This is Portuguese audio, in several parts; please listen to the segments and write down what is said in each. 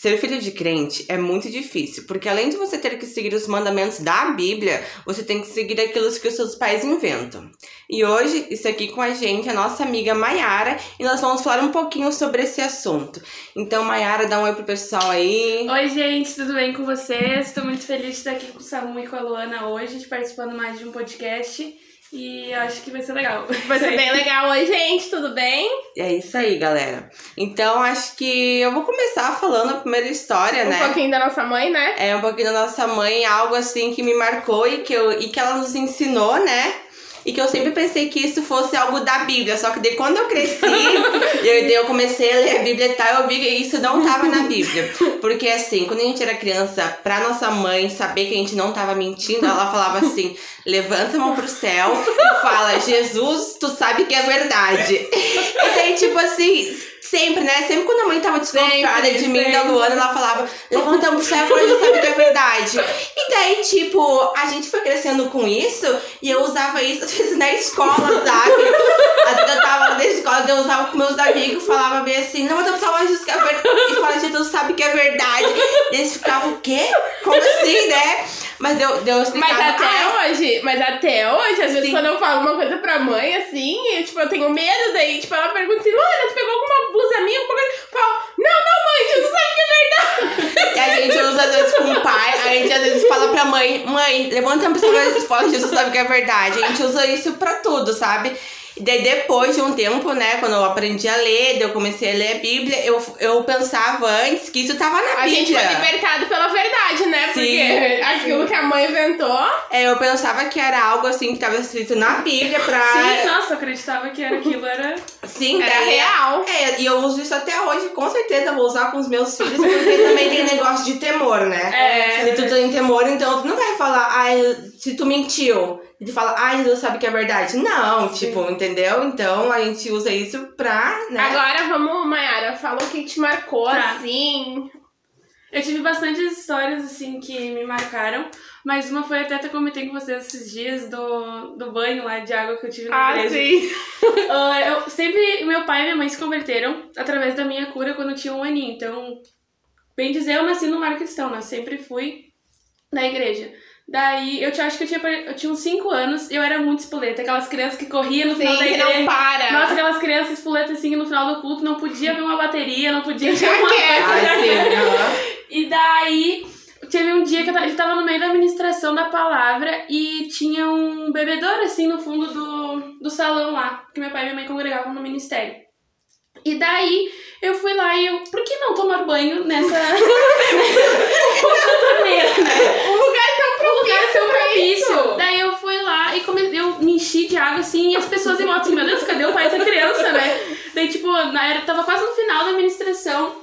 Ser filho de crente é muito difícil, porque além de você ter que seguir os mandamentos da Bíblia, você tem que seguir aquilo que os seus pais inventam. E hoje, isso aqui com a gente, a nossa amiga Maiara, e nós vamos falar um pouquinho sobre esse assunto. Então, Maiara, dá um oi pro pessoal aí. Oi, gente, tudo bem com vocês? Estou muito feliz de estar aqui com o Samu e com a Luana hoje, participando mais de um podcast. E acho que vai ser legal. Vai ser bem legal. Oi, gente, tudo bem? É isso aí, galera. Então, acho que eu vou começar falando a primeira história, um né? Um pouquinho da nossa mãe, né? É, um pouquinho da nossa mãe, algo assim que me marcou e que, eu, e que ela nos ensinou, né? E que eu sempre pensei que isso fosse algo da Bíblia. Só que daí quando eu cresci, eu, eu comecei a ler a Bíblia e tal, eu vi que isso não tava na Bíblia. Porque assim, quando a gente era criança, pra nossa mãe saber que a gente não tava mentindo, ela falava assim: levanta a mão pro céu e fala, Jesus, tu sabe que é verdade. E daí, tipo assim, Sempre, né? Sempre quando a mãe tava desconfiada sempre, de mim sempre. da Luana, ela falava, levanta o céu quando ele sabe que é verdade. E daí, tipo, a gente foi crescendo com isso e eu usava isso às vezes na escola, sabe? Às vezes eu tava na escola, eu usava com meus amigos, falava bem assim, levanta o céu quando Jesus que é verdade. E fala, Jesus sabe que é verdade. E eles ficavam, o quê? Como assim, né? Mas deu, deu Mas até "Ai, hoje, mas até hoje, às vezes Sim. quando eu falo uma coisa pra mãe, assim, eu, tipo, eu tenho medo, daí, tipo, ela pergunta assim, Luana, tu pegou alguma blusa minha? Eu falo, não, não, mãe, Jesus sabe que é verdade. A gente usa às vezes com o pai, a gente às vezes fala pra mãe, mãe, levanta a pessoa e fala, Jesus sabe que é verdade. A gente usa isso pra tudo, sabe? E daí depois de um tempo, né, quando eu aprendi a ler, daí eu comecei a ler a Bíblia, eu, eu pensava antes que isso tava na A gente Bíblia. foi libertado pela verdade, né? Porque Sim, aquilo que a mãe inventou. É, eu pensava que era algo assim que tava escrito na Bíblia pra. Sim, nossa, eu acreditava que era aquilo, era. Sim, Era daí- real. É, e eu uso isso até hoje, com certeza vou usar com os meus filhos, porque também tem negócio de temor, né? É. Se tu tem temor, então tu não vai falar, ai, se tu mentiu. E tu fala, ai, Jesus sabe que é verdade. Não, tipo, entendeu? Então a gente usa isso pra, né? Agora vamos, Mayara, fala o que te marcou, Tá. assim. Eu tive bastantes histórias, assim, que me marcaram. Mas uma foi até que eu comentei com vocês esses dias do, do banho lá de água que eu tive na Ah, igreja. sim. Ah, eu sempre, meu pai e minha mãe se converteram através da minha cura quando eu tinha um aninho. Então, bem dizer, eu nasci no lar cristão, né? Eu sempre fui na igreja. Daí, eu te- acho que eu tinha, eu tinha uns 5 anos, eu era muito espoleta. Aquelas crianças que corriam no final Sim, da que igreja. não para. Nossa, aquelas crianças espoletas assim no final do culto, não podia ver uma bateria, não podia ver uma coisa. Aham. E daí, teve um dia que eu tava, no meio da ministração da palavra e tinha um bebedouro assim no fundo do, do salão lá, que meu pai e minha mãe congregavam no ministério. E daí, eu fui lá e eu, por que não tomar banho nessa. nessa torneira, né? Lugar tão propício. Daí eu fui lá e comecei, eu me enchi de água assim, e as pessoas em volta assim, meu Deus, cadê o pai dessa criança, né? Daí, tipo, na, era, tava quase no final da administração.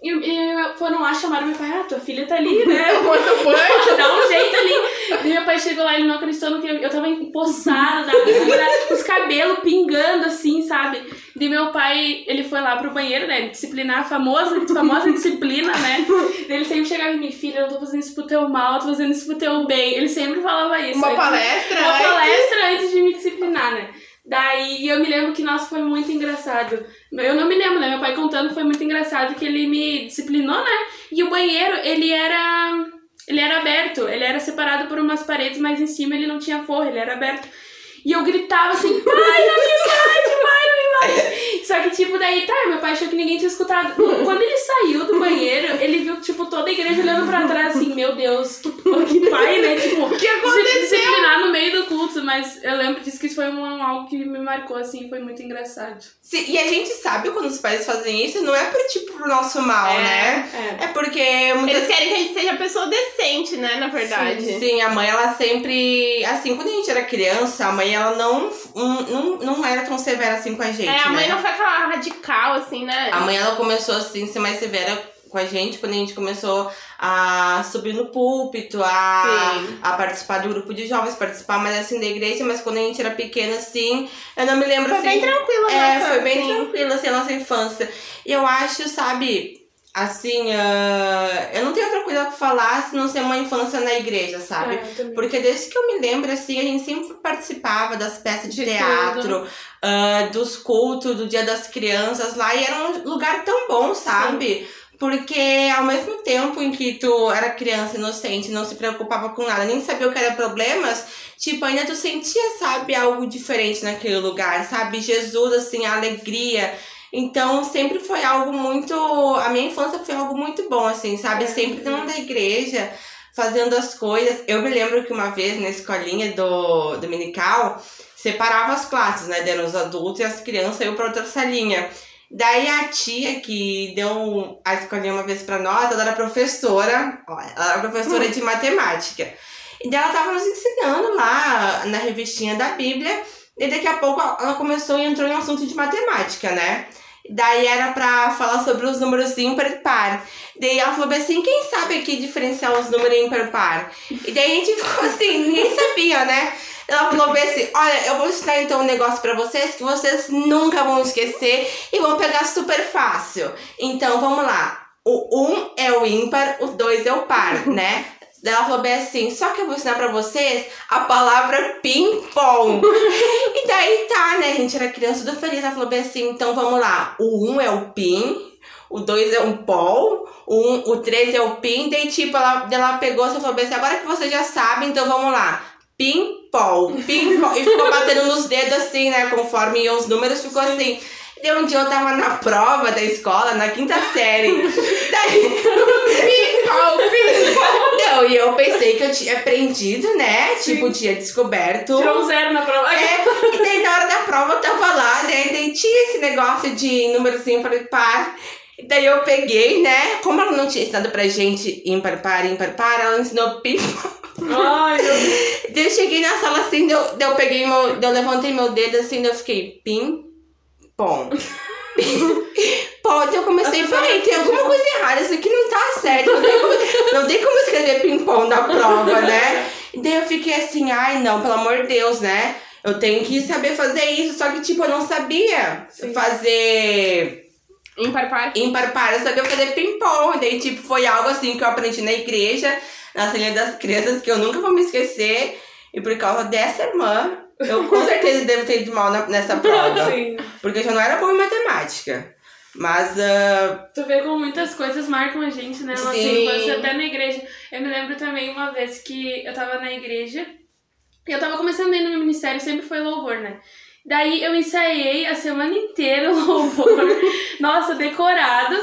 E, e foram lá, chamaram meu pai, ah, tua filha tá ali, né? Tomando banho. Dá um jeito ali. Daí meu pai chegou lá, ele não acreditou no que eu, eu tava empoçada, da água, os cabelos pingando assim, sabe? Daí meu pai, ele foi lá pro banheiro, né? Disciplinar, a famosa, famosa disciplina, né? Daí ele sempre chegava em mim, filha, eu não tô fazendo isso pro teu mal, eu tô fazendo isso pro teu bem. Ele sempre falava isso. Uma Ele- palestra. uma antes. palestra antes de me disciplinar, né? Daí eu me lembro que, nossa, foi muito engraçado. Eu não me lembro, né? Meu pai contando foi muito engraçado que ele me disciplinou, né? E o banheiro, ele era. Ele era aberto, ele era separado por umas paredes, mas em cima ele não tinha forro, ele era aberto. E eu gritava assim, pai, não me bate, pai, não me bate. Só que, tipo, daí, tá, meu pai achou que ninguém tinha escutado. Quando ele saiu do banheiro, ele viu, tipo, toda a igreja olhando pra trás, assim, meu Deus, que, que pai, né? Tipo, O que aconteceu? disciplinar no meio do culto, mas eu lembro disso que isso foi um, algo que me marcou, assim, foi muito engraçado. Sim, e a gente sabe quando os pais fazem isso, não é por tipo pro nosso mal, É. né? É. É porque muitas Eles querem que a gente seja pessoa decente, né? Na verdade. Sim, a mãe, ela sempre. Assim, quando a gente era criança, a mãe, ela não, não, não era tão severa assim com a gente. É, a mãe né? não foi aquela radical, assim, né? A mãe, ela começou assim, a ser mais severa com a gente quando a gente começou a subir no púlpito, a, Sim. a participar do grupo de jovens, participar mais assim da igreja, mas quando a gente era pequena, assim, eu não me lembro Foi assim. bem tranquila, É, nossa, foi bem assim. tranquila assim, a nossa infância. E eu acho, sabe, assim, ah, eu não tenho outra coisa pra falar se não ser uma infância na igreja, sabe? É. Porque desde que eu me lembro, assim, a gente sempre participava das peças de, De teatro, ah, dos cultos, do Dia das Crianças lá, e era um lugar tão bom, sabe? Porque ao mesmo tempo em que tu era criança inocente, não se preocupava com nada, nem sabia o que eram problemas, tipo, ainda tu sentia, sabe, algo diferente naquele lugar, sabe? Jesus, assim, a alegria. Então, sempre foi algo muito. A minha infância foi algo muito bom, assim, sabe? Sempre dentro da igreja, fazendo as coisas. Eu me lembro que uma vez na escolinha do dominical, separava as classes, né? Deram os adultos e as crianças, eu pra outra salinha. Daí a tia que deu a escolinha uma vez pra nós, ela era professora, ó, ela era professora de matemática. E daí ela tava nos ensinando lá na revistinha da Bíblia, e daqui a pouco ela começou e entrou em assunto de matemática, né? Daí era pra falar sobre os números ímpar e par. Daí ela falou assim, quem sabe aqui diferenciar os números ímpar e par? E daí a gente ficou assim, ninguém sabia, né? Ela falou assim, olha, eu vou ensinar então um negócio pra vocês que vocês nunca vão esquecer e vão pegar super fácil. Então, vamos lá. O 1 um é o ímpar, o 2 é o par, né? Daí ela falou bem assim, só que eu vou ensinar pra vocês a palavra ping-pong. e daí tá, né? A gente era criança tudo feliz. Ela falou bem assim, então vamos lá. O 1 um é o pin, o 2 é um pol, o, um, o 3 é o pin. Daí tipo, ela, ela pegou e falou bem assim, agora que vocês já sabem, então vamos lá. Ping-pong, ping-pong. E ficou batendo nos dedos assim, né? Conforme iam os números, ficou assim. Daí um dia eu tava na prova da escola, na quinta série. Daí. Ping-pong, ping-pong. Não, e eu pensei que eu tinha aprendido, né? Tipo, tinha descoberto. Tirou um zero na prova. É, e daí na hora da prova eu tava lá, né? Daí tinha esse negócio de números ímpar e par. E Daí eu peguei, né? Como ela não tinha ensinado pra gente ímpar, par, ímpar, par, ela ensinou ping-pong. Ai, meu Deus. Daí eu cheguei na sala assim, daí eu, daí eu peguei meu. Daí eu levantei meu dedo assim, daí eu fiquei pim, Pô, então eu comecei, peraí, tem alguma coisa errada, isso aqui não tá certo. Não tem como, não tem como escrever ping-pong na prova, né? E daí eu fiquei assim, ai não, pelo amor de Deus, né? Eu tenho que saber fazer isso, só que tipo, eu não sabia Sim. fazer Ímpar, par. ímpar par, eu sabia fazer ping-pong. E daí, tipo, foi algo assim que eu aprendi na igreja, na salinha das crianças, que eu nunca vou me esquecer. E por causa dessa irmã, eu com certeza devo ter ido mal na- nessa prova. Sim. Porque eu já não era boa em matemática. Mas, ah, Tu vê como muitas coisas marcam a gente, né? Nossa Sim. infância, até na igreja. Eu me lembro também uma vez que eu tava na igreja e eu tava começando aí no meu ministério, sempre foi louvor, né? Daí eu ensaiei a semana inteira o louvor, nossa, decorado.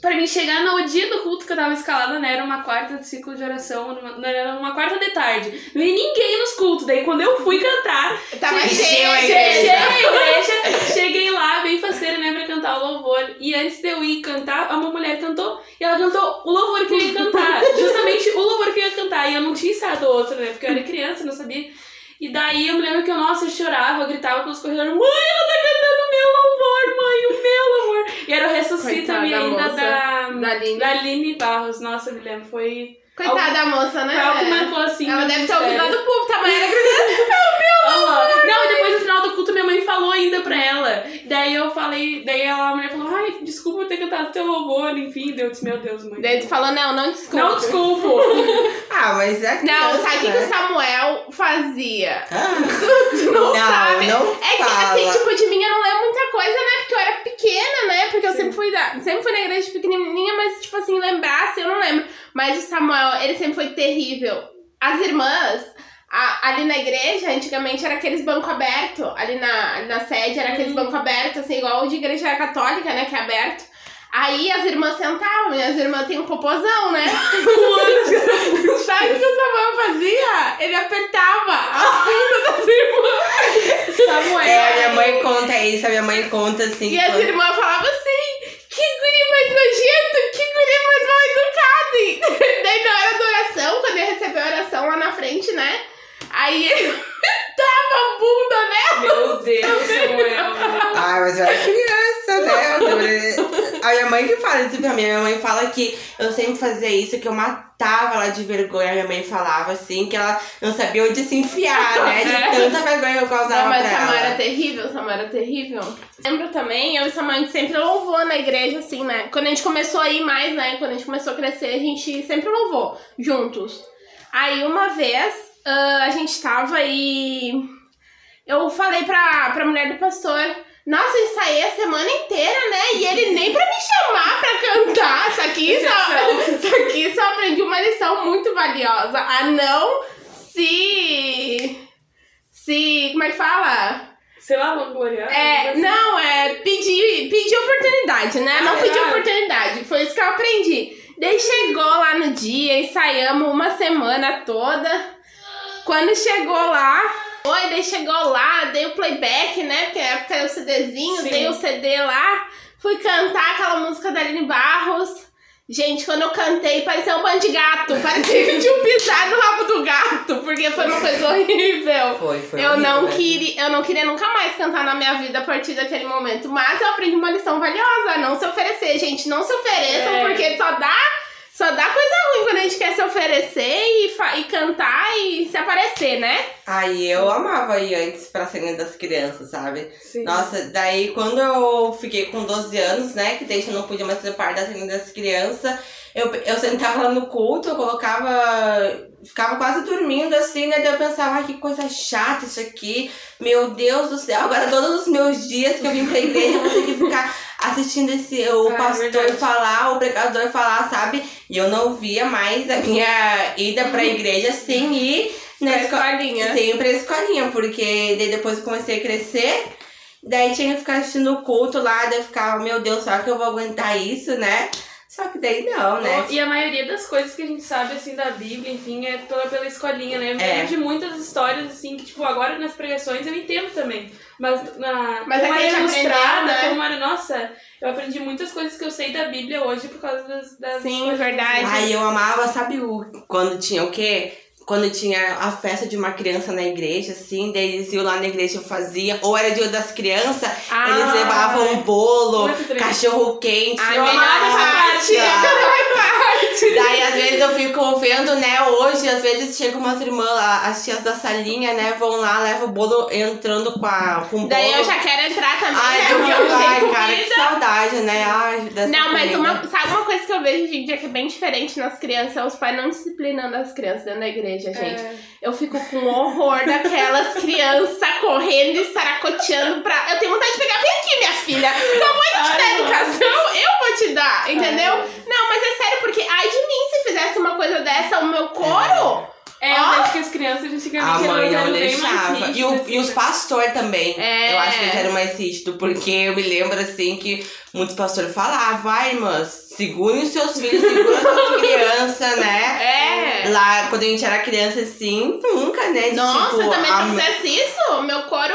Pra mim chegar no dia do culto que eu tava escalada, né? Era uma quarta de ciclo de oração, numa- era uma quarta de tarde. Não ia ninguém nos cultos. Daí quando eu fui cantar, Tava a cheia, igreja. Cheguei igreja, cheguei lá, bem faceira, né, pra cantar o louvor. E antes de eu ir cantar, uma mulher cantou, e ela cantou o louvor que eu ia cantar. Justamente o louvor que eu ia cantar. E eu não tinha ensaiado outro, né, porque eu era criança, não sabia. E daí eu me lembro que eu, nossa, eu chorava, eu gritava pelos corredores, mãe, ela tá cantando o meu louvor, mãe, o meu louvor. E era o Ressuscita Me Coitada da ainda da, da Aline. da Aline Barros. Nossa, eu me lembro, foi... Coitada da moça, né? Foi algo que marcou assim. Ela meu deve ter ouvido lá do público, tá? Mas era gritando. Aham. Não, e depois no final do culto minha mãe falou ainda pra ela. Daí eu falei, daí a mulher falou, ai, desculpa eu ter cantado teu louvor, enfim. Daí eu disse, meu Deus, mãe. Daí tu falou, não, não desculpa. Não, desculpo. ah, mas é Não, criança, sabe o que, que né? o Samuel fazia? Ah, Tu não, não, sabe? não É que, assim, tipo, de mim eu não lembro muita coisa, né? Porque eu era pequena, né? Porque eu sempre fui, da, sempre fui na igreja pequenininha, mas, tipo assim, lembrar, assim, eu não lembro. Mas o Samuel, ele sempre foi terrível. As irmãs, a- ali na igreja, antigamente era aqueles banco aberto. Ali na, ali na sede era aqueles banco aberto, assim, igual o de igreja católica, né? Que é aberto. Aí as irmãs sentavam, e as irmãs têm um popozão, né? Sabe o que o Samuel fazia? Ele apertava a bunda das irmãs. Samuel. É, a minha mãe conta isso, a minha mãe conta assim. E as quando- irmãs falavam assim: que guri mais nojento, que guri mais mal educado. E daí na hora da oração, quando ele recebeu a oração lá na frente, né? Aí ele dava a bunda nela. Meu Deus, Samuel. Ai, mas eu era criança, né? A minha mãe que fala isso pra mim. Minha mãe fala que eu sempre fazia isso, que eu matava ela de vergonha. Minha mãe falava assim, que ela não sabia onde se enfiar, né? De tanta vergonha que eu causava Não, mas pra Samuel ela. era terrível, Samuel era terrível. Lembro também, eu e Samuel, a gente sempre louvou na igreja, assim, né? Quando a gente começou a ir mais, né? Quando a gente começou a crescer, a gente sempre louvou juntos. Aí uma vez, ah, a gente tava e eu falei pra, pra mulher do pastor, Nossa, eu ensaiei a semana inteira, né? E ele nem pra me chamar pra cantar. Isso aqui só, isso aqui só aprendi uma lição muito valiosa. A não se. Se. Como é que fala? Sei lá, vangloriar. É, não, é pedir, pedir oportunidade, né? Não Ah, pedir é. oportunidade. Foi isso que eu aprendi. Daí chegou lá no dia, ensaiamos uma semana toda. Quando chegou lá, oi, daí chegou lá, dei o playback, né? Porque na época era o CDzinho, Sim. dei o CD lá, fui cantar aquela música da Aline Barros. Gente, quando eu cantei, parecia um bando de gato. Parecia que tinha pisado no rabo do gato, porque foi uma coisa horrível. Foi, foi. Eu não, horrível, né? queria, eu não queria nunca mais cantar na minha vida a partir daquele momento. Mas eu aprendi uma lição valiosa. Não se oferecer, gente. Não se ofereçam, É. porque só dá, só dá coisa ruim quando a gente quer se oferecer e, e cantar e se aparecer, né? Aí eu amava ir antes pra cena das crianças, sabe? Sim. Nossa, daí quando eu fiquei com 12 anos, né? Que daí eu não podia mais fazer parte da cena das crianças, eu, eu sentava lá no culto, eu colocava. Ficava quase dormindo assim, né? Daí eu pensava, ai, que coisa chata isso aqui. Meu Deus do céu, agora todos os meus dias que eu vim pra igreja, eu vou ter que ficar assistindo esse, o Ah, é pastor verdade. falar, o pregador falar, sabe? E eu não via mais a minha ida pra igreja sem ir na escola. escolinha. Sempre pra escolinha, porque daí depois eu comecei a crescer. Daí tinha que ficar assistindo o culto lá, daí eu ficava, meu Deus, será que eu vou aguentar isso, né? Só que daí não, né? E a maioria das coisas que a gente sabe, assim, da Bíblia, enfim, é toda pela escolinha, né? Eu me É. de muitas histórias, assim, que, tipo, agora nas pregações eu entendo também. Mas na. Mas como é era ilustrada, aprendeu, né? como era. Nossa, eu aprendi muitas coisas que eu sei da Bíblia hoje por causa das. das Sim, verdade. Aí eu amava, sabe o quando tinha o quê? Quando tinha a festa de uma criança na igreja, assim, daí eles iam lá na igreja faziam, ou era dia das crianças, Ah, eles levavam um bolo, cachorro quente. Ai, Eu melhor amava essa parte. Daí, às vezes, eu fico vendo, né, hoje, às vezes chegam umas irmãs, lá, as tias da salinha, né, vão lá, levam o bolo entrando com, a, com o bolo. Daí eu já quero entrar também, Ai, né? eu Porque ai, cara, que saudade, né? Ai, dessa Não, mas comida. uma, sabe uma coisa que eu vejo hoje em dia que é bem diferente nas crianças? É os pais não disciplinando as crianças dentro da igreja, gente. É. Eu fico com horror daquelas crianças correndo e saracoteando pra. Eu tenho vontade de pegar. Vem aqui, minha filha. Tua mãe não te dá educação, eu vou te dar, entendeu? Ai. Não, mas é sério, porque ai de mim se fizesse uma coisa dessa, o meu coro. É, Ó. eu vejo que as crianças antigamente A mãe elas não eram bem mais deixava. E, o, e os assim, pastores também. É. Eu acho que eles eram mais rígidos, porque eu me lembro assim que muitos pastores falavam, vai, irmãs, segurem os seus filhos, segurem as suas crianças, né? É. Lá, quando a gente era criança, assim, nunca, né? de, Nossa, tipo, também a, se eu fizesse isso, meu coro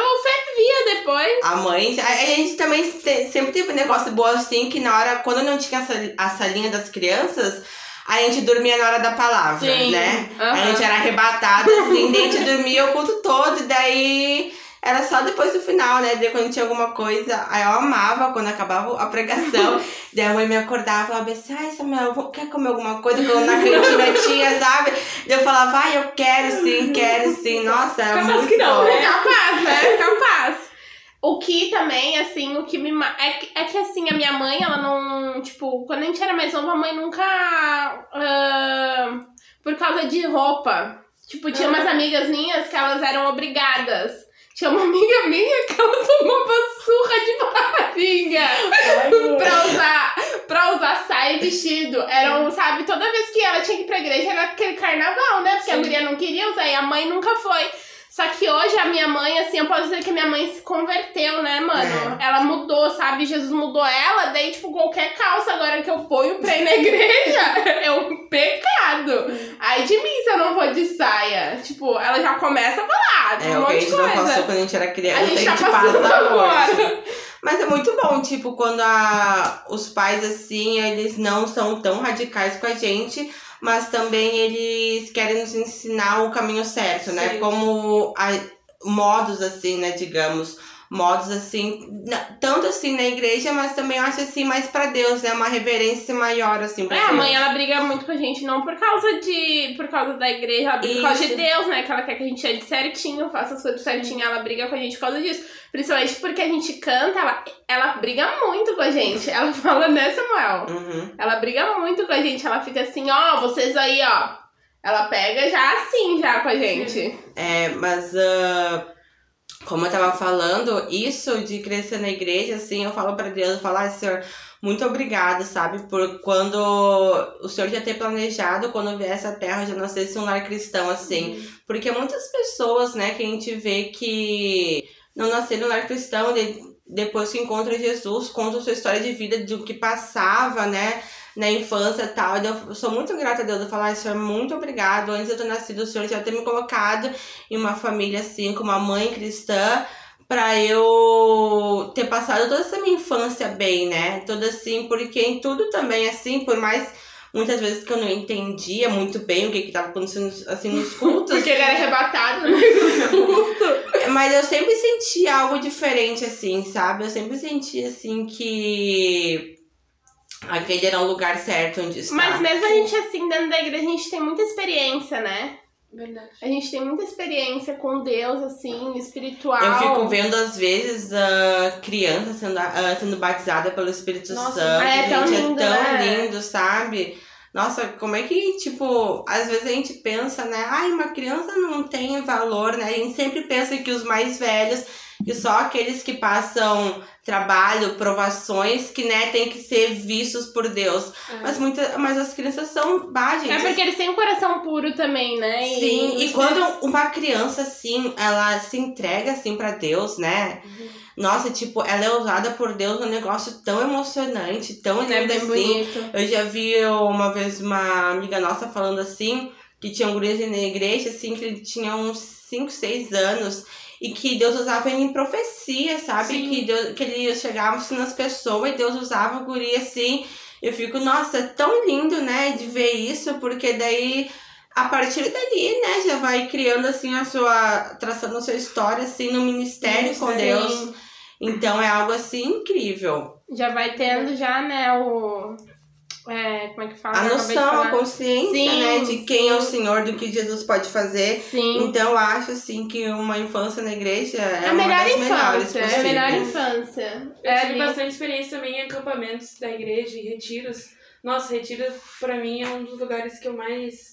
fervia depois. a mãe. A, a gente também te- sempre teve um negócio bom assim, que na hora, quando não tinha essa, a salinha das crianças, a gente dormia na hora da palavra, Sim, né? A aham. gente era arrebatada, assim, a gente dormia o culto todo, e daí era só depois do final, né? Daí quando tinha alguma coisa, aí eu amava quando acabava a pregação. daí a mãe me acordava e falava assim, ai Samuel, quer comer alguma coisa? Quando na cantina tinha, sabe? Daí eu falava, ai, eu quero sim, quero sim. Nossa, era Capaz muito que não, bom. né? Capaz, né? Capaz. O que também, assim, o que me. É que, é que, assim, a minha mãe, ela não. Tipo, quando a gente era mais nova, a mãe nunca. ah, por causa de roupa. Tipo, tinha umas amigas minhas que elas eram obrigadas. Tinha uma amiga minha que ela tomava surra de barriga pra usar, pra usar saia e vestido. Era um, sabe, toda vez que ela tinha que ir pra igreja era aquele carnaval, né? Porque a Sim. guria não queria usar e a mãe nunca foi. Só que hoje a minha mãe, assim, eu posso dizer que a minha mãe se converteu, né, mano? Ela mudou, sabe? Jesus mudou ela, daí, tipo, qualquer calça agora que eu ponho pra ir na igreja é um pecado. Ai de mim se eu não vou de saia. Tipo, ela já começa a falar de É, um o que a monte gente de não coisa. passou quando a gente era criança, A gente tá passa passando agora. Mas é muito bom, tipo, quando a, os pais, assim, eles não são tão radicais com a gente, mas também eles querem nos ensinar o caminho certo, né? Sim. Como a- modos, assim, né, digamos. Modos, assim, tanto assim na igreja, mas também eu acho, assim, mais pra Deus, né? Uma reverência maior, assim, pra É, a Deus. mãe, ela briga muito com a gente, não por causa de. por causa da igreja, ela briga por causa de. Deus, né? Que ela quer que a gente ande certinho, faça as coisas certinho, ela briga com a gente por causa disso. Principalmente porque a gente canta, ela, ela briga muito com a gente. Ela fala, né, Samuel? Uhum. Ela briga muito com a gente, ela fica assim, ó, vocês aí, ó. Ela pega já assim, já com a gente. É, mas ah, como eu tava falando, isso de crescer na igreja, assim, eu falo pra Deus, eu falo, ah, Senhor, muito obrigado, sabe? Por quando o Senhor já ter planejado, quando viesse a terra, já nascesse um lar cristão, assim. Uhum. Porque muitas pessoas, né, que a gente vê que não nasceram no lar cristão, de, depois que encontra Jesus, conta sua história de vida, do que passava, né? Na infância e tal. Eu sou muito grata a Deus. Eu falo, ai, Senhor, muito obrigado. Antes de eu ter nascido, o Senhor já ter me colocado em uma família assim, com uma mãe cristã, pra eu ter passado toda essa minha infância bem, né? Toda assim, porque em tudo também, assim, por mais muitas vezes que eu não entendia muito bem o que que tava acontecendo assim nos cultos. Porque ele era arrebatado no culto. Mas eu sempre senti algo diferente, assim, sabe? Eu sempre senti, assim, que aquele era o lugar certo onde estar. Mas mesmo a gente assim, dentro da igreja, a gente tem muita experiência, né? Verdade. A gente tem muita experiência com Deus, assim, espiritual. Eu fico vendo, às vezes, a criança sendo, ah, sendo batizada pelo Espírito Nossa, Santo. é tão gente, lindo, é tão né? lindo, sabe? Nossa, como é que, tipo, às vezes a gente pensa, né? Ai, uma criança não tem valor, né? A gente sempre pensa que os mais velhos, que só aqueles que passam trabalho, provações, que, né, tem que ser vistos por Deus. É. Mas, muita, mas as crianças são, bah, gente, É porque eles têm um coração puro também, né? E Sim, e quando uma criança, assim, ela se entrega, assim, pra Deus, né? Nossa, tipo, ela é usada por Deus num negócio tão emocionante, tão É lindo assim. bonito. Eu já vi uma vez uma amiga nossa falando assim, que tinha um guri na igreja, assim, que ele tinha uns 5, 6 anos. E que Deus usava ele em profecia, sabe? Sim. Que, Deus, que ele chegava assim, nas pessoas e Deus usava o guri assim. Eu fico, nossa, é tão lindo, né, de ver isso, porque daí a partir dali, né, já vai criando assim a sua. traçando a sua história assim no ministério com Sim. Deus. Então é algo assim incrível. Já vai tendo já, né, o... É, como é que fala? A noção, a consciência, Sim, né, de quem é o sim. Senhor, do que Jesus pode fazer. Sim. Então eu acho assim que uma infância na igreja é, É a uma melhor das melhores infância, é a melhor infância. Eu É tive ali. bastante experiência também em acampamentos da igreja e retiros. Nossa, retiro pra mim é um dos lugares que eu mais.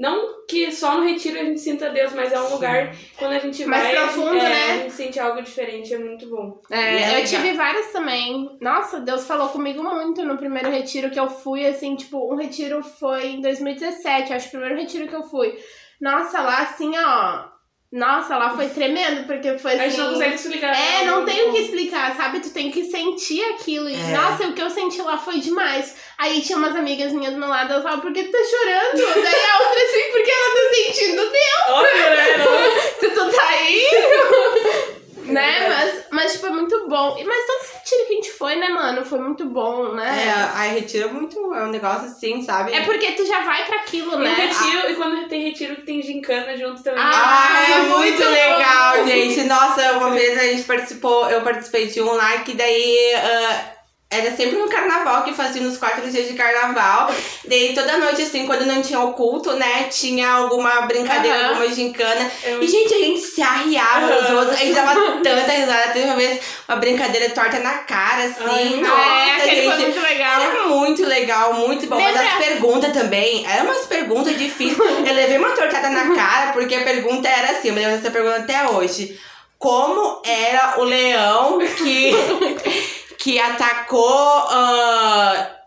Não que só no retiro a gente sinta Deus, mas é um Sim. lugar quando a gente Mais vai. profundo, é, né? A gente sente algo diferente, é muito bom. É É, eu legal. tive várias também. Nossa, Deus falou comigo muito no primeiro retiro que eu fui, assim, tipo, um retiro foi em 2017, acho que o primeiro retiro que eu fui. Nossa, lá assim, ó. Nossa, lá foi tremendo, porque foi A gente não assim. consegue explicar. É, não tem o que bom. explicar, sabe? Tu tem que sentir aquilo. E, É. nossa, o que eu senti lá foi demais. Aí tinha umas amigas minhas do meu lado, elas falavam, por que tu tá chorando? Daí a outra assim, porque ela tá sentindo Deus. Óbvio, né? Não- Se tu tá aí. né? É Mas, mas, tipo, é muito bom. E- Mas todo retiro que a gente foi, né, mano? Foi muito bom, É, né? a retira muito, é um negócio assim, sabe? É, porque tu já vai pra aquilo, E né? retiro, e quando tem retiro que tem gincana junto também. Ah, Ah, é é muito muito legal, bom. gente. Nossa, uma vez a gente participou, eu participei de um lá que daí ah, era sempre no carnaval que fazia nos quatro dias de carnaval. Daí toda noite, assim, quando não tinha o culto, né? Tinha alguma brincadeira, Aham. alguma gincana. Eu- E, gente, a gente se arriava nos Aham. outros, a gente dava tanta risada. Teve uma vez uma brincadeira torta na cara, assim. Ai, Nossa, é, aquele foi gente. muito legal. Era muito legal, muito bom. Mas as perguntas também, eram umas perguntas difíceis. Eu levei uma tortada na cara, porque a pergunta era assim, eu me lembro dessa pergunta até hoje. Como era o leão que, que atacou.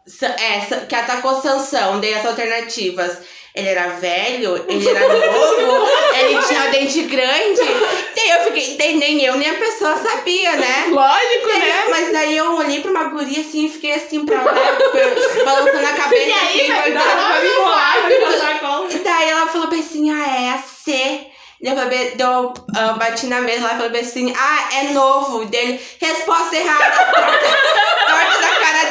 Sa- é, que atacou Sansão? Dei as alternativas. Ele era velho, ele era novo, ele tinha dente grande. Daí eu fiquei, daí nem eu nem a pessoa sabia, né? Lógico, né? É, mas daí eu olhei pra uma guria assim e fiquei assim pra lá, balançando a cabeça E aí, assim, vai dar Vai me enrolar, vai me. E daí ela falou bem assim, ah, é a C. Daí Eu, falei, bem- daí eu ah, bati na mesa, ela falou bem assim, ah, é novo. Dele, resposta errada, torta, torta da cara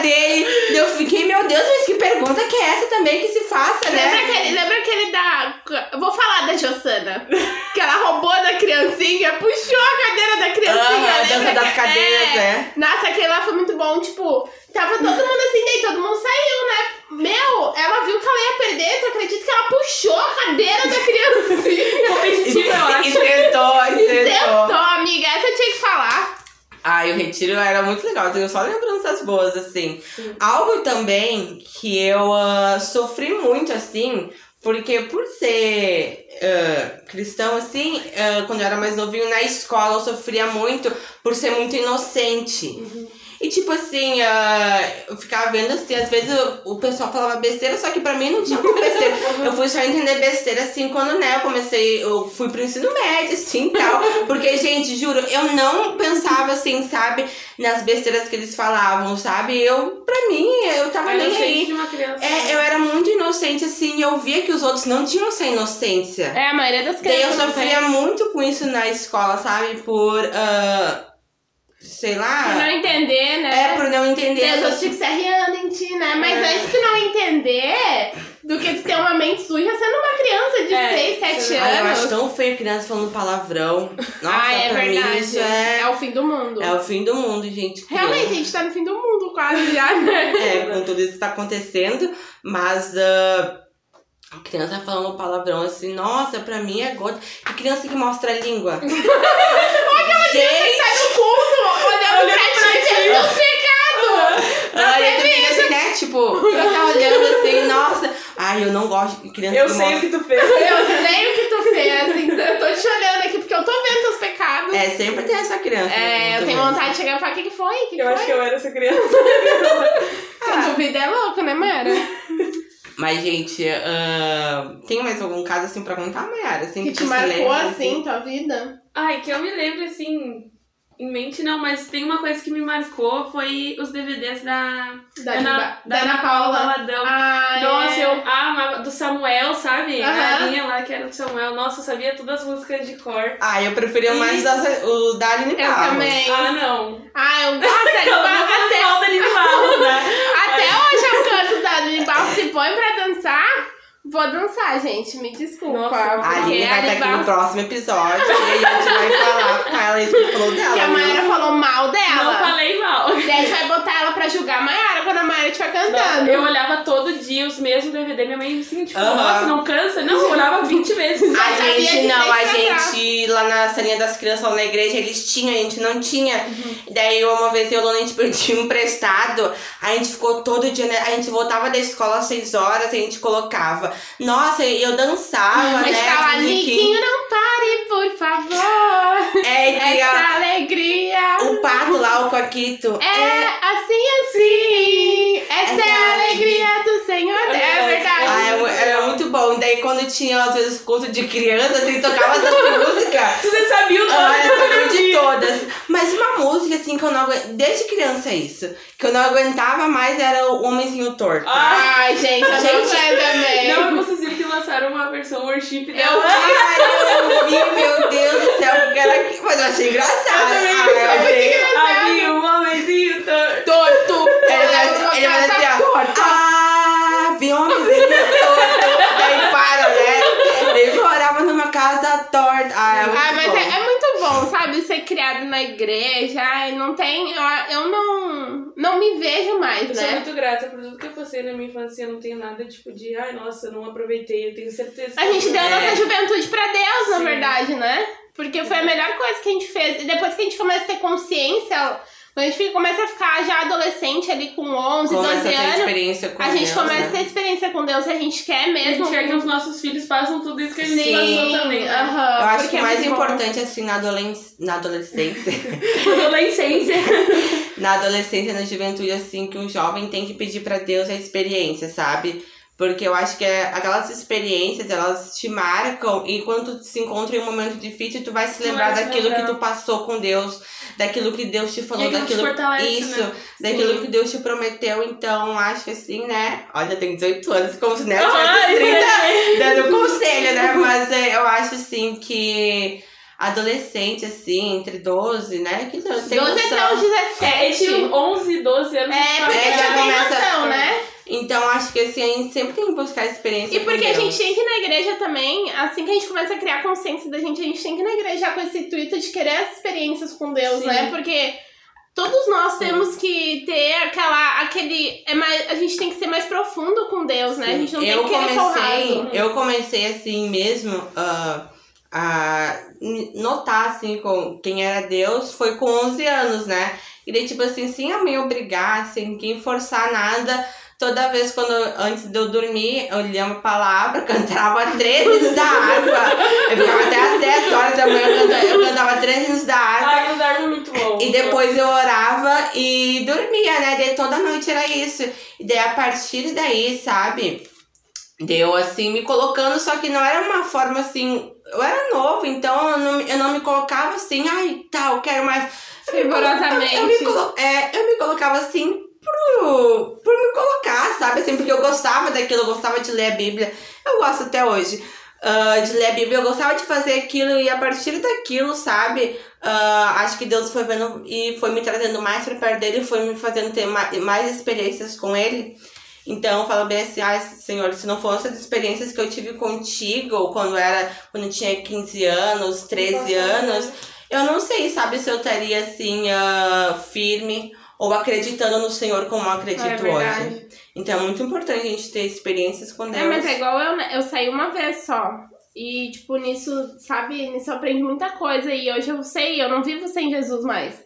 eu fiquei, meu Deus, mas que pergunta que é essa também que se faça, Lembra né? aquele, lembra aquele da. Eu vou falar da Jossana. Que ela roubou da criancinha, puxou a cadeira da criancinha. Ah, a lembra dança das cadeiras, é. né? Nossa, aquele lá foi muito bom. Tipo, tava todo mundo assim, daí todo mundo saiu, né? Meu, ela viu que ela ia perder. Tu acredita que ela puxou a cadeira da criancinha? Competitivo, eu acho. E Ai, o retiro era muito legal, eu tenho só lembranças boas, assim. Sim. Algo também que eu ah, sofri muito, assim, Porque por ser uh, cristão, assim, uh, quando eu era mais novinho, na escola eu sofria muito por ser muito inocente. Uhum. E tipo assim, uh, eu ficava vendo assim, às vezes o, o pessoal falava besteira, só que pra mim não tinha como besteira. eu fui só entender besteira assim quando né, eu comecei, eu fui pro ensino médio, assim tal. Porque, gente, juro, eu não pensava assim, sabe, nas besteiras que eles falavam, sabe? Eu, pra mim, eu tava Era nem inocente aí. de uma criança. É, eu era muito inocente, assim, e eu via que os outros não tinham essa inocência. É, a maioria das Daí eu crianças. não tem. sofria muito com isso na escola, sabe? Por. ah, sei Por lá. não entender, né? É, por não entender. Deus essas- fica se arriando em ti, né? Mas É. antes tu não entender do que tu ter uma mente suja sendo uma criança de É, 6, 7 isso é Ai, eu anos. acho tão feio criança falando palavrão. Nossa, ah, é pra verdade. mim isso é, o fim do mundo. é o fim do mundo, gente. Realmente, a gente tá no fim do mundo quase já, né? É, com tudo isso que tá acontecendo, mas ah, a criança falando palavrão assim, nossa, pra mim é gota. Que criança que mostra a língua? gente! Sai do culto, olhando pra ti, tendo um pecado. Ai, eu fico assim, né? Tipo, eu tava olhando assim, nossa. Ai, eu não gosto de criança Eu que sei o mostra. que tu fez. Eu sei o que tu fez, então eu tô te olhando aqui porque eu tô vendo teus pecados. É, sempre tem essa criança. É, eu muito tenho vontade de chegar e falar: o que, que foi? O que, que Eu foi? acho que eu era essa criança. Quem duvida é louco, né, Mara? Mas, gente, ah, tem mais algum caso assim pra contar, Mayara? Assim, Que te tu se marcou lembra, assim, tua vida? Ai, que eu me lembro assim. Em mente não, mas tem uma coisa que me marcou foi os DVDs da, Da, Ana, Ana, da Ana Paula Valadão. Ah, Nossa, é. eu amava do Samuel, sabe? A linha lá que era do Samuel. Nossa, eu sabia todas as músicas de cor. Ah, eu preferia mais E- das- o da Aline Eu Barros. também. Ah, não. Ah, eu gosto da Eu não até, até né? até hoje eu canto da Limbal. Se põe pra dançar, vou dançar, gente. Me desculpa. Nossa, A porque Aline vai estar aqui no próximo episódio e a gente vai falar com ela isso que falou dela. Que a? Mayara falou mal Não dela. falei mal. Daí a gente vai botar ela pra julgar a Mayara quando a Mayara estiver cantando. Eu olhava todo dia os mesmos DVD. Minha mãe assim, tipo, nossa, não cansa? Não, eu olhava 20 vezes. A gente não, a gente lá na salinha das crianças lá na igreja, eles tinham, a gente não tinha. Uhum. Daí uma vez eu e a Lona, a gente pediu um emprestado, a gente ficou todo dia, né? A gente voltava da escola às 6 horas, a gente colocava. Nossa, eu dançava, Mas né? tá musiquinha. Niquinho, não pare, por favor. É, e tinha Essa alegria. o pato lá, o Coquito. É assim, assim. Essa é a alegria do Senhor. É verdade. Ah, é bom. Daí quando tinha, às vezes, culto de criança, assim, tocava essa música. Você sabia o nome? Ah, eu sabia de todas. Mas uma música, assim, que eu não aguentava. Desde criança é isso. Que eu não aguentava mais era o Homenzinho Torto. Ai, gente, eu Gente, não sei também. não, vocês viram que lançaram uma versão worship Eu dela. Ai, eu vi, meu Deus do céu, porque era. Mas eu achei engraçado. Eu também, Ah, eu achei- Havia um homenzinho torto. Torto. Ele vai, ele vai assim, ó. Ah, vi um homenzinho torto. Daí para, né? Ele morava numa casa torta. Ah, é muito Ah, mas bom. é, é muito Ser criado na igreja. Ai, não tem. Eu, eu não, não me vejo mais, Eu sou né? muito grata por tudo que eu passei na minha infância. Eu não tenho nada tipo de, ai, nossa, eu não aproveitei. Eu tenho certeza. A gente deu a É. nossa juventude pra Deus, na Sim. verdade, né? Porque foi a melhor coisa que a gente fez. E depois que a gente começa a ter consciência, quando a gente fica- começa a ficar já adolescente ali com 11, Começa 12 a ter anos, experiência com a gente Deus, começa a né? ter experiência com Deus e a gente quer A gente mesmo. quer que os nossos filhos façam tudo isso que a gente Sim, passou também. né? aham, Eu acho que o é mais muito bom. importante, assim, na, adolen- na adolescência, Adolescência. na adolescência, na juventude, assim, que um jovem tem que pedir pra Deus a experiência, sabe? Porque eu acho que é, aquelas experiências, elas te marcam e quando tu se encontra em um momento difícil, tu vai se lembrar se daquilo que tu passou com Deus, daquilo que Deus te falou, E daquilo fortalece, isso, né? daquilo Sim. que Deus te prometeu. Então, acho que assim, né? Olha, tem 18 anos, como se né, eu Ai, tivesse 30 dando conselho, né? Mas é, eu acho assim que adolescente, assim, entre 12, né? Que não tem 12 noção. até os É, 17. entre 11 e 12 anos. É, porque É, já já tem começa- noção, né? Então, acho que assim, a gente sempre tem que buscar experiência E porque com a gente tem que ir na igreja também, assim que a gente começa a criar consciência da gente, a gente tem que ir na igreja com esse intuito de querer as experiências com Deus, Sim. né? Porque todos nós Sim. temos que ter aquela, aquele, é mais, a gente tem que ser mais profundo com Deus, né? A gente não eu tem que querer comecei, eu comecei assim mesmo ah, a notar assim com quem era Deus foi com 11 anos, né? E daí tipo assim, sem a mãe obrigar, sem quem forçar nada, toda vez quando antes de eu dormir, eu lia uma palavra, cantava três hinos da água. Eu ficava até às 10 horas da manhã, eu cantava, eu cantava três hinos da água. Ai, o Dardo é muito bom. E depois eu orava e dormia, né? Daí toda noite era isso. E daí a partir daí, sabe? Deu assim, me colocando, só que não era uma forma assim. Eu era novo, então eu não, eu não me colocava assim, ai, tá, eu quero mais. Eu Fervorosamente. Eu me, é, eu me colocava assim pro, por me colocar, sabe? Assim, porque eu gostava daquilo, eu gostava de ler a Bíblia. Eu gosto até hoje. ah, de ler a Bíblia, eu gostava de fazer aquilo e a partir daquilo, sabe? ah, acho que Deus foi vendo e foi me trazendo mais pra perto dele, foi me fazendo ter ma- mais experiências com ele. Então, eu falo bem assim, ai, Senhor, se não fossem as experiências que eu tive contigo, quando era, quando eu tinha 15 anos, 13 anos, eu não sei, sabe, se eu estaria assim, ah, firme ou acreditando no Senhor como eu acredito É hoje. Então é muito importante a gente ter experiências com Deus. É, mas é igual eu, né? Eu saí uma vez só. E, tipo, nisso, sabe, nisso eu aprendi muita coisa. E hoje eu sei, eu não vivo sem Jesus mais.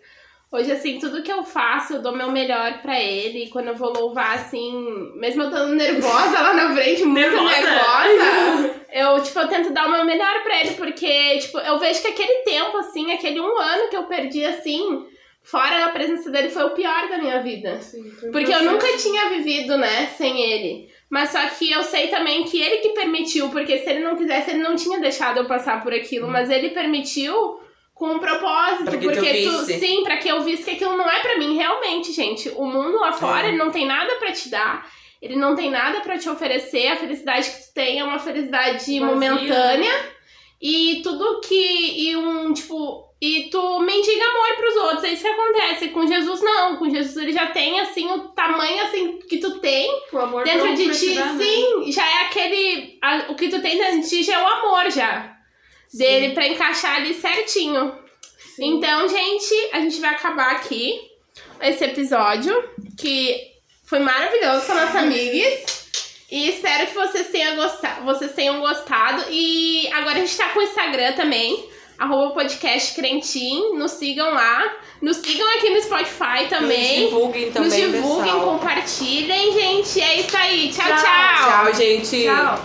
Hoje, assim, tudo que eu faço, eu dou meu melhor pra ele. E quando eu vou louvar, assim, mesmo eu estando nervosa lá na frente, muito Nervosa? nervosa, eu, tipo, eu tento dar o meu melhor pra ele. Porque, tipo, eu vejo que aquele tempo, assim, aquele um ano que eu perdi, assim, fora a presença dele, foi o pior da minha vida. Sim, Porque eu nunca tinha vivido, né, sem ele. Mas só que eu sei também que ele que permitiu, porque se ele não quisesse, ele não tinha deixado eu passar por aquilo. Mas ele permitiu com um propósito. Pra que tu porque visse. Sim, pra que eu visse que aquilo não é pra mim, realmente, gente. O mundo lá fora, É. ele não tem nada pra te dar. Ele não tem nada pra te oferecer. A felicidade que tu tem é uma felicidade Vazia, momentânea. E tudo que. E um, tipo. E tu mendiga amor pros outros. É isso que acontece. Com Jesus, não. Com Jesus, ele já tem, assim, o tamanho, assim, que tu tem O amor dentro de ti. né? Sim, já é aquele. a- o que tu tem dentro de ti já é o amor, já. Dele pra encaixar ali certinho. Sim. Então, gente, a gente vai acabar aqui esse episódio, que foi maravilhoso com a nossa amigas. E espero que vocês tenham gostado, vocês tenham gostado. E agora a gente tá com o Instagram também, arroba podcast Crentim. Nos sigam lá. Nos sigam aqui no Spotify Nos também. divulguem também, Nos divulguem, pessoal. compartilhem, gente. É isso aí. Tchau, Tchau. tchau. Tchau, gente. Tchau.